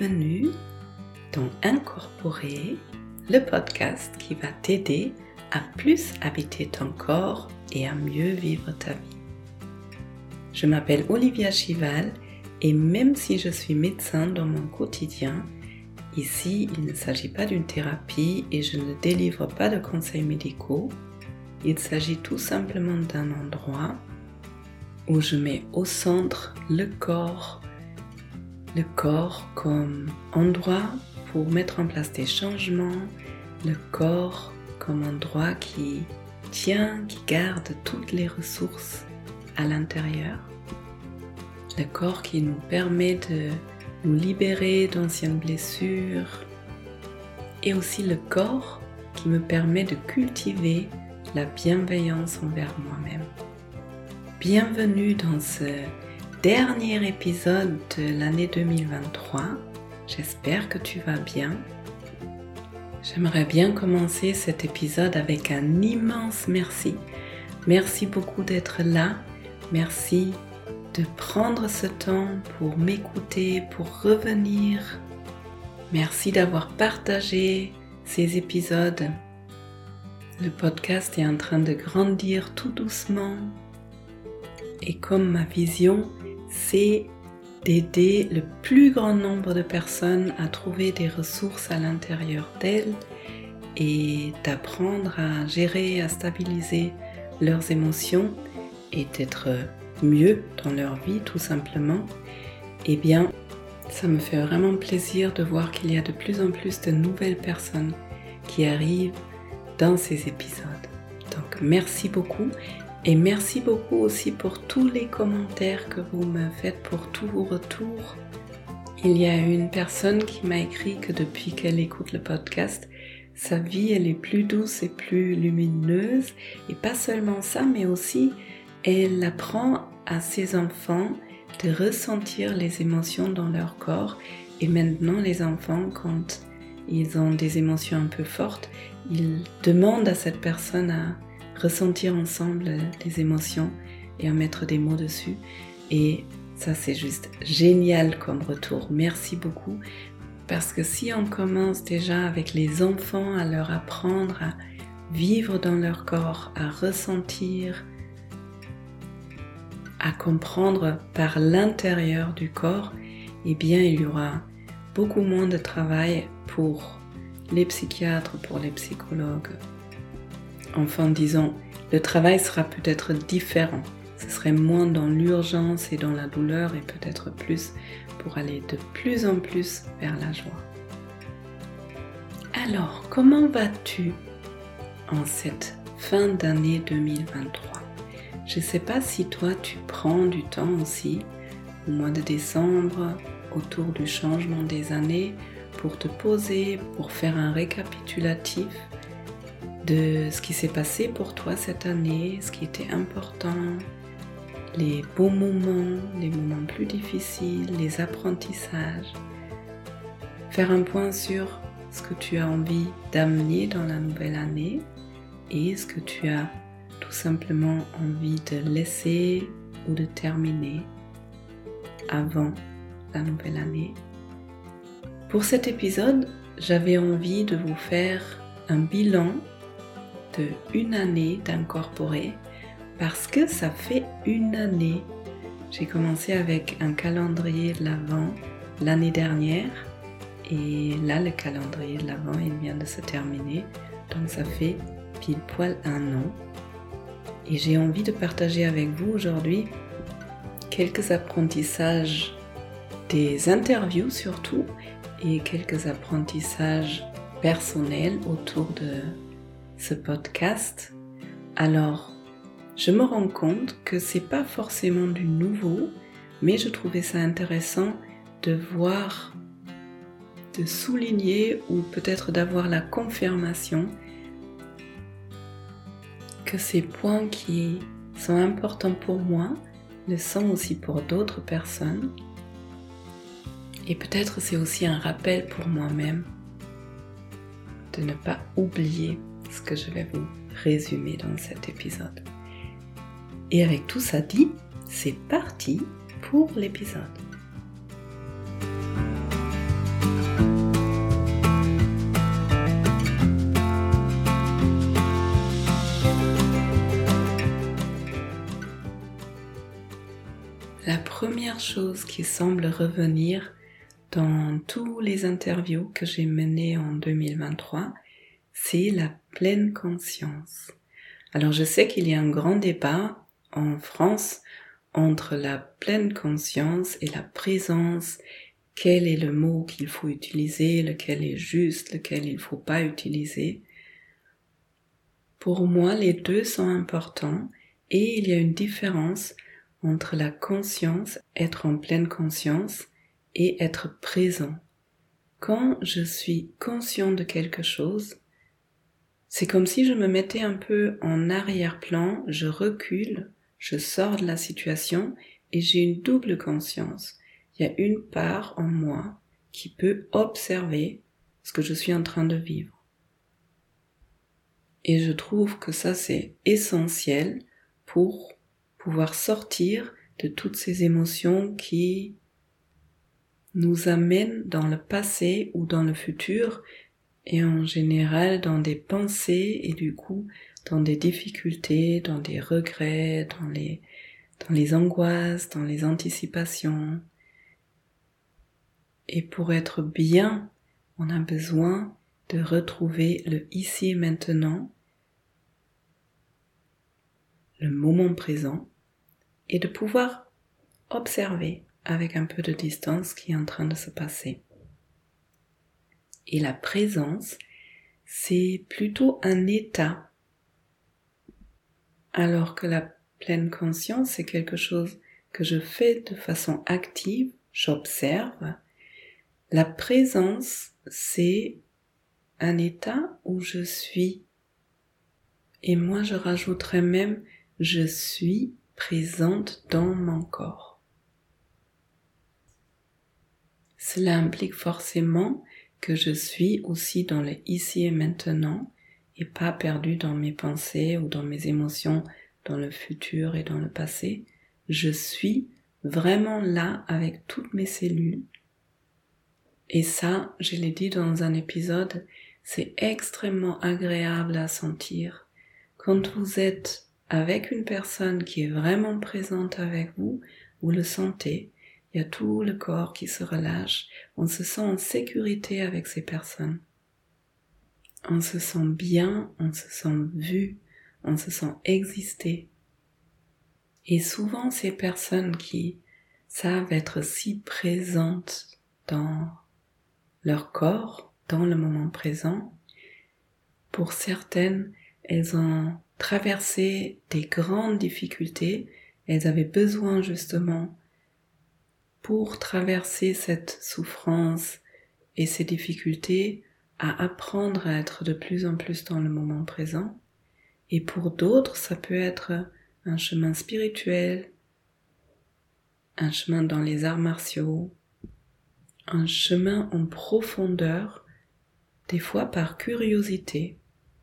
bienvenue dans Incorporer, le podcast qui va t'aider à plus habiter ton corps et à mieux vivre ta vie. Je m'appelle Olivia Chival et même si je suis médecin dans mon quotidien, ici il ne s'agit pas d'une thérapie et je ne délivre pas de conseils médicaux. Il s'agit tout simplement d'un endroit où je mets au centre le corps le corps comme endroit pour mettre en place des changements, le corps comme endroit qui tient, qui garde toutes les ressources à l'intérieur, le corps qui nous permet de nous libérer d'anciennes blessures et aussi le corps qui me permet de cultiver la bienveillance envers moi-même. Bienvenue dans ce dernier épisode de l'année 2023. J'espère que tu vas bien. J'aimerais bien commencer cet épisode avec un immense merci. Merci beaucoup d'être là. Merci de prendre ce temps pour m'écouter, pour revenir. Merci d'avoir partagé ces épisodes. Le podcast est en train de grandir tout doucement. Et comme ma vision c'est d'aider le plus grand nombre de personnes à trouver des ressources à l'intérieur d'elles et d'apprendre à gérer, à stabiliser leurs émotions et d'être mieux dans leur vie tout simplement, eh bien, ça me fait vraiment plaisir de voir qu'il y a de plus en plus de nouvelles personnes qui arrivent dans ces épisodes. Donc merci beaucoup et merci beaucoup aussi pour tous les commentaires que vous me faites, pour tous vos retours. Il y a une personne qui m'a écrit que depuis qu'elle écoute le podcast, sa vie elle est plus douce et plus lumineuse. Et pas seulement ça, mais aussi elle apprend à ses enfants de ressentir les émotions dans leur corps. Et maintenant les enfants, quand ils ont des émotions un peu fortes, ils demandent à cette personne à ressentir ensemble les émotions et à mettre des mots dessus. Et ça, c'est juste génial comme retour. Merci beaucoup. Parce que si on commence déjà avec les enfants à leur apprendre à vivre dans leur corps, à ressentir, à comprendre par l'intérieur du corps, eh bien il y aura beaucoup moins de travail pour les psychiatres, pour les psychologues, Enfin, disons, le travail sera peut-être différent. Ce serait moins dans l'urgence et dans la douleur et peut-être plus pour aller de plus en plus vers la joie. Alors, comment vas-tu en cette fin d'année 2023 Je ne sais pas si toi tu prends du temps aussi au mois de décembre autour du changement des années pour te poser, pour faire un récapitulatif de ce qui s'est passé pour toi cette année, ce qui était important, les beaux moments, les moments plus difficiles, les apprentissages. Faire un point sur ce que tu as envie d'amener dans la nouvelle année et ce que tu as tout simplement envie de laisser ou de terminer avant la nouvelle année. Pour cet épisode, j'avais envie de vous faire un bilan une année d'incorporer parce que ça fait une année. J'ai commencé avec un calendrier de l'Avent l'année dernière et là le calendrier de l'Avent il vient de se terminer donc ça fait pile poil un an et j'ai envie de partager avec vous aujourd'hui quelques apprentissages des interviews surtout et quelques apprentissages personnels autour de ce podcast, alors je me rends compte que c'est pas forcément du nouveau, mais je trouvais ça intéressant de voir, de souligner ou peut-être d'avoir la confirmation que ces points qui sont importants pour moi le sont aussi pour d'autres personnes. Et peut-être c'est aussi un rappel pour moi-même de ne pas oublier ce que je vais vous résumer dans cet épisode. Et avec tout ça dit, c'est parti pour l'épisode. La première chose qui semble revenir dans tous les interviews que j'ai menées en 2023, c'est la pleine conscience. Alors je sais qu'il y a un grand débat en France entre la pleine conscience et la présence, quel est le mot qu'il faut utiliser, lequel est juste, lequel il ne faut pas utiliser? Pour moi, les deux sont importants et il y a une différence entre la conscience, être en pleine conscience, et être présent. Quand je suis conscient de quelque chose, c'est comme si je me mettais un peu en arrière-plan, je recule, je sors de la situation et j'ai une double conscience. Il y a une part en moi qui peut observer ce que je suis en train de vivre. Et je trouve que ça c'est essentiel pour pouvoir sortir de toutes ces émotions qui nous amènent dans le passé ou dans le futur et en général dans des pensées et du coup dans des difficultés, dans des regrets, dans les, angoisses, dans les anticipations. Et pour être bien, on a besoin de retrouver le ici et maintenant, le moment présent, et de pouvoir observer avec un peu de distance ce qui est en train de se passer. Et la présence, c'est plutôt un état alors que la pleine conscience, c'est quelque chose que je fais de façon active, j'observe. La présence, c'est un état où je suis. Et moi, je rajouterais même, je suis présente dans mon corps. Cela implique forcément que je suis aussi dans le ici et maintenant et pas perdu dans mes pensées ou dans mes émotions dans le futur et dans le passé. Je suis vraiment là avec toutes mes cellules. Et ça, je l'ai dit dans un épisode, c'est extrêmement agréable à sentir. Quand vous êtes avec une personne qui est vraiment présente avec vous, vous le sentez, il y a tout le corps qui se relâche, on se sent en sécurité avec ces personnes. On se sent bien, on se sent vu, on se sent exister. Et souvent ces personnes qui savent être si présentes dans leur corps, dans le moment présent, pour certaines, elles ont traversé des grandes difficultés, elles avaient besoin justement pour traverser cette souffrance et ces difficultés à apprendre à être de plus en plus dans le moment présent. Et pour d'autres, ça peut être un chemin spirituel, un chemin dans les arts martiaux, un chemin en profondeur, des fois par curiosité,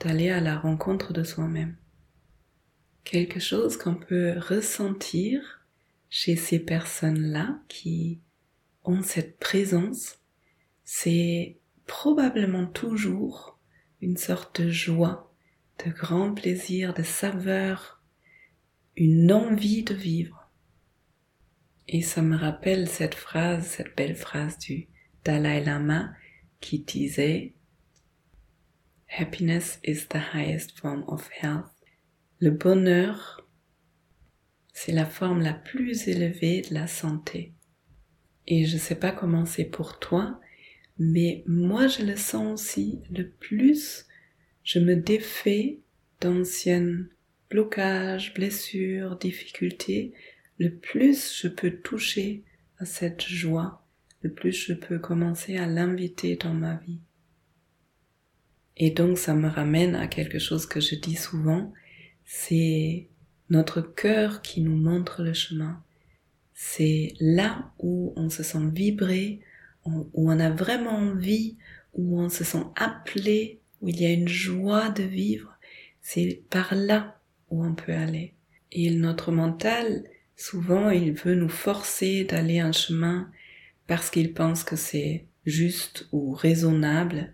d'aller à la rencontre de soi-même. Quelque chose qu'on peut ressentir chez ces personnes-là qui ont cette présence, c'est probablement toujours une sorte de joie, de grand plaisir, de saveur, une envie de vivre. Et ça me rappelle cette phrase, cette belle phrase du Dalai Lama qui disait Happiness is the highest form of health. Le bonheur, c'est la forme la plus élevée de la santé. Et je ne sais pas comment c'est pour toi, mais moi, je le sens aussi, le plus je me défais d'anciennes blocages, blessures, difficultés, le plus je peux toucher à cette joie, le plus je peux commencer à l'inviter dans ma vie. Et donc ça me ramène à quelque chose que je dis souvent, c'est notre cœur qui nous montre le chemin. C'est là où on se sent vibrer, où on a vraiment envie, où on se sent appelé, où il y a une joie de vivre, c'est par là où on peut aller. Et notre mental, souvent, il veut nous forcer d'aller un chemin parce qu'il pense que c'est juste ou raisonnable,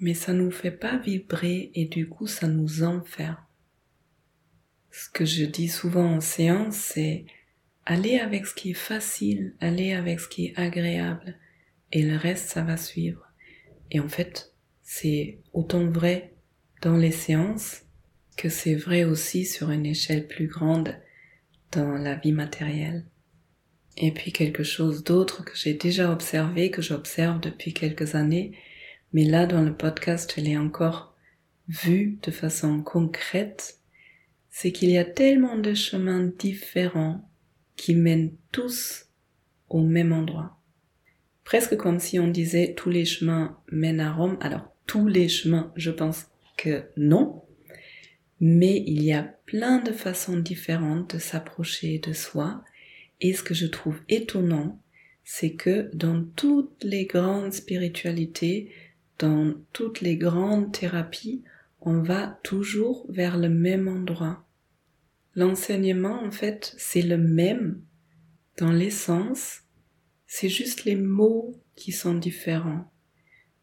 mais ça nous fait pas vibrer et du coup ça nous enferme. Ce que je dis souvent en séance, c'est allez avec ce qui est facile, allez avec ce qui est agréable, et le reste, ça va suivre. Et en fait, c'est autant vrai dans les séances que c'est vrai aussi sur une échelle plus grande dans la vie matérielle. Et puis quelque chose d'autre que j'ai déjà observé, que j'observe depuis quelques années, mais là dans le podcast je l'ai encore vu de façon concrète, c'est qu'il y a tellement de chemins différents qui mènent tous au même endroit. Presque comme si on disait tous les chemins mènent à Rome. Alors tous les chemins, je pense que non, mais il y a plein de façons différentes de s'approcher de soi. Et ce que je trouve étonnant, c'est que dans toutes les grandes spiritualités, dans toutes les grandes thérapies, on va toujours vers le même endroit. L'enseignement, en fait, c'est le même dans l'essence, c'est juste les mots qui sont différents.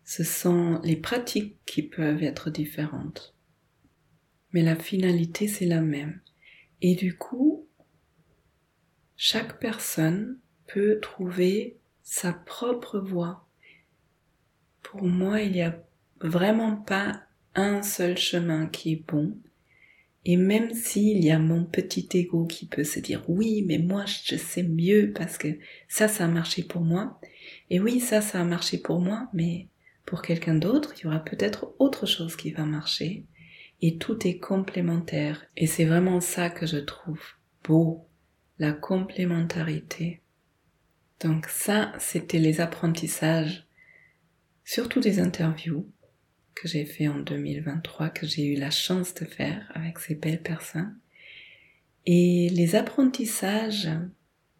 Ce sont les pratiques qui peuvent être différentes. Mais la finalité, c'est la même. Et du coup, chaque personne peut trouver sa propre voie. Pour moi, il n'y a vraiment pas un seul chemin qui est bon. Et même s'il y a mon petit ego qui peut se dire oui, mais moi je sais mieux parce que ça, ça a marché pour moi. Et oui, ça, ça a marché pour moi, mais pour quelqu'un d'autre, il y aura peut-être autre chose qui va marcher. Et tout est complémentaire. Et c'est vraiment ça que je trouve beau, la complémentarité. Donc ça, c'était les apprentissages, surtout des interviews que j'ai fait en 2023, que j'ai eu la chance de faire avec ces belles personnes. Et les apprentissages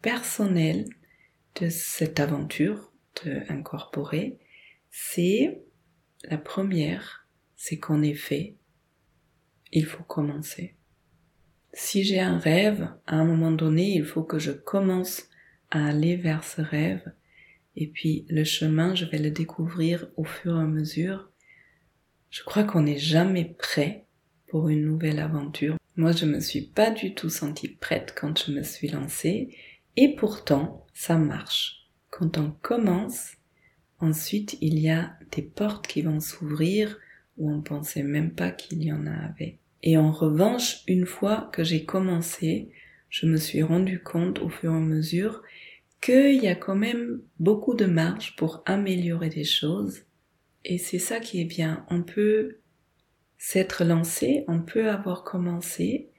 personnels de cette aventure de incorporer, c'est la première, c'est qu'en effet, il faut commencer. Si j'ai un rêve, à un moment donné, il faut que je commence à aller vers ce rêve. Et puis le chemin, je vais le découvrir au fur et à mesure je crois qu'on n'est jamais prêt pour une nouvelle aventure. Moi, je me suis pas du tout sentie prête quand je me suis lancée, et pourtant, ça marche. Quand on commence, ensuite, il y a des portes qui vont s'ouvrir où on pensait même pas qu'il y en avait. Et en revanche, une fois que j'ai commencé, je me suis rendu compte au fur et à mesure qu'il y a quand même beaucoup de marge pour améliorer des choses et c'est ça qui est bien. On peut s'être lancé, on peut avoir commencé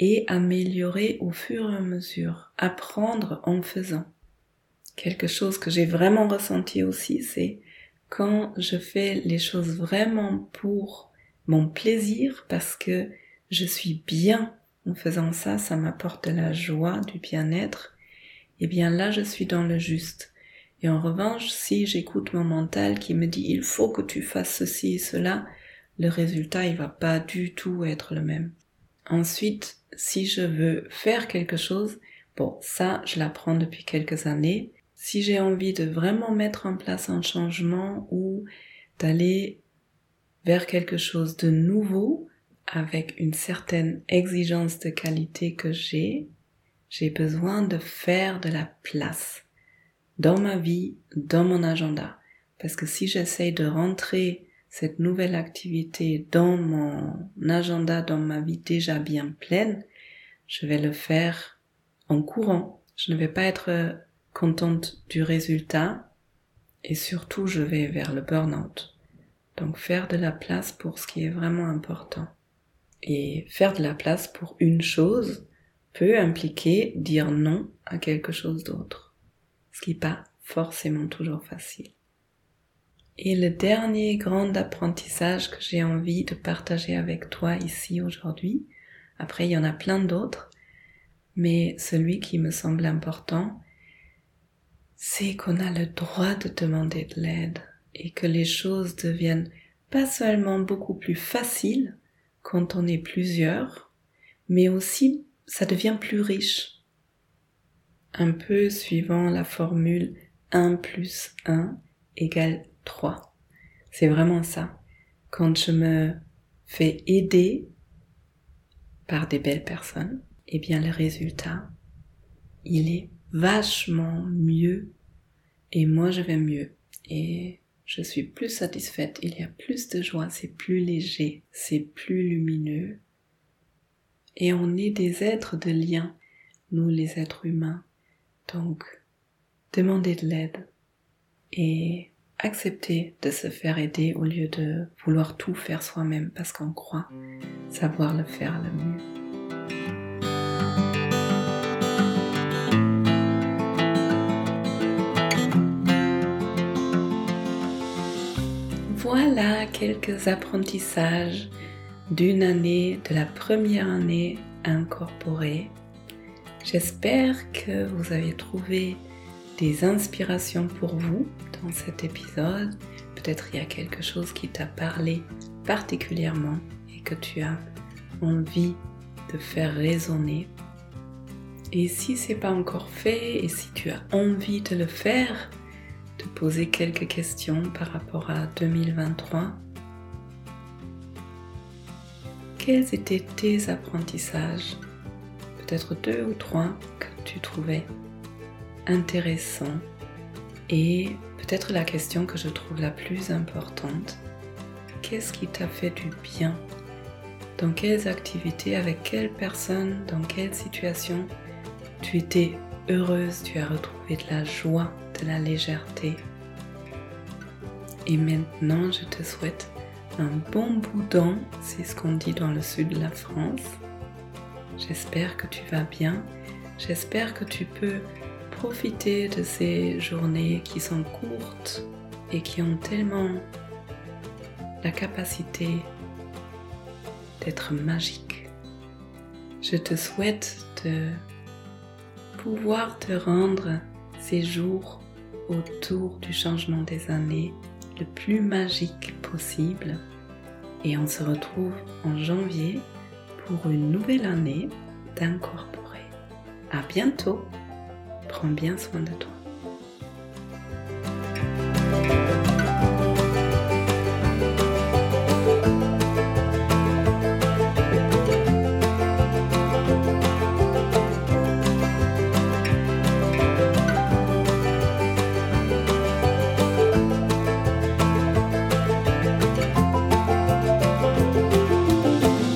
et améliorer au fur et à mesure, apprendre en faisant. Quelque chose que j'ai vraiment ressenti aussi, c'est quand je fais les choses vraiment pour mon plaisir, parce que je suis bien en faisant ça, ça m'apporte de la joie, du bien-être, et eh bien là je suis dans le juste. Et en revanche, si j'écoute mon mental qui me dit il faut que tu fasses ceci et cela, le résultat il va pas du tout être le même. Ensuite, si je veux faire quelque chose, bon, ça je l'apprends depuis quelques années. Si j'ai envie de vraiment mettre en place un changement ou d'aller vers quelque chose de nouveau avec une certaine exigence de qualité que j'ai, j'ai besoin de faire de la place dans ma vie, dans mon agenda. Parce que si j'essaye de rentrer cette nouvelle activité dans mon agenda, dans ma vie déjà bien pleine, je vais le faire en courant. Je ne vais pas être contente du résultat et surtout je vais vers le burn-out. Donc faire de la place pour ce qui est vraiment important. Et faire de la place pour une chose peut impliquer dire non à quelque chose d'autre pas forcément toujours facile. Et le dernier grand apprentissage que j'ai envie de partager avec toi ici aujourd'hui, après il y en a plein d'autres, mais celui qui me semble important, c'est qu'on a le droit de demander de l'aide et que les choses deviennent pas seulement beaucoup plus faciles quand on est plusieurs, mais aussi ça devient plus riche un peu suivant la formule 1 plus 1 égale 3. C'est vraiment ça. Quand je me fais aider par des belles personnes, eh bien le résultat, il est vachement mieux et moi je vais mieux et je suis plus satisfaite, il y a plus de joie, c'est plus léger, c'est plus lumineux. Et on est des êtres de lien, nous les êtres humains. Donc, demandez de l'aide et accepter de se faire aider au lieu de vouloir tout faire soi-même parce qu'on croit savoir le faire le mieux. Voilà quelques apprentissages d'une année, de la première année incorporée. J'espère que vous avez trouvé des inspirations pour vous dans cet épisode. Peut-être il y a quelque chose qui t'a parlé particulièrement et que tu as envie de faire résonner. Et si c'est pas encore fait et si tu as envie de le faire, te poser quelques questions par rapport à 2023. Quels étaient tes apprentissages Peut-être deux ou trois que tu trouvais intéressants. Et peut-être la question que je trouve la plus importante. Qu'est-ce qui t'a fait du bien? Dans quelles activités, avec quelles personnes, dans quelles situations tu étais heureuse, tu as retrouvé de la joie de la légèreté? Et maintenant, je te souhaite un bon boudin, c'est ce qu'on dit dans le sud de la France. J'espère que tu vas bien. J'espère que tu peux profiter de ces journées qui sont courtes et qui ont tellement la capacité d'être magiques. Je te souhaite de pouvoir te rendre ces jours autour du changement des années le plus magique possible. Et on se retrouve en janvier pour une nouvelle année d'incorporer. À bientôt. Prends bien soin de toi.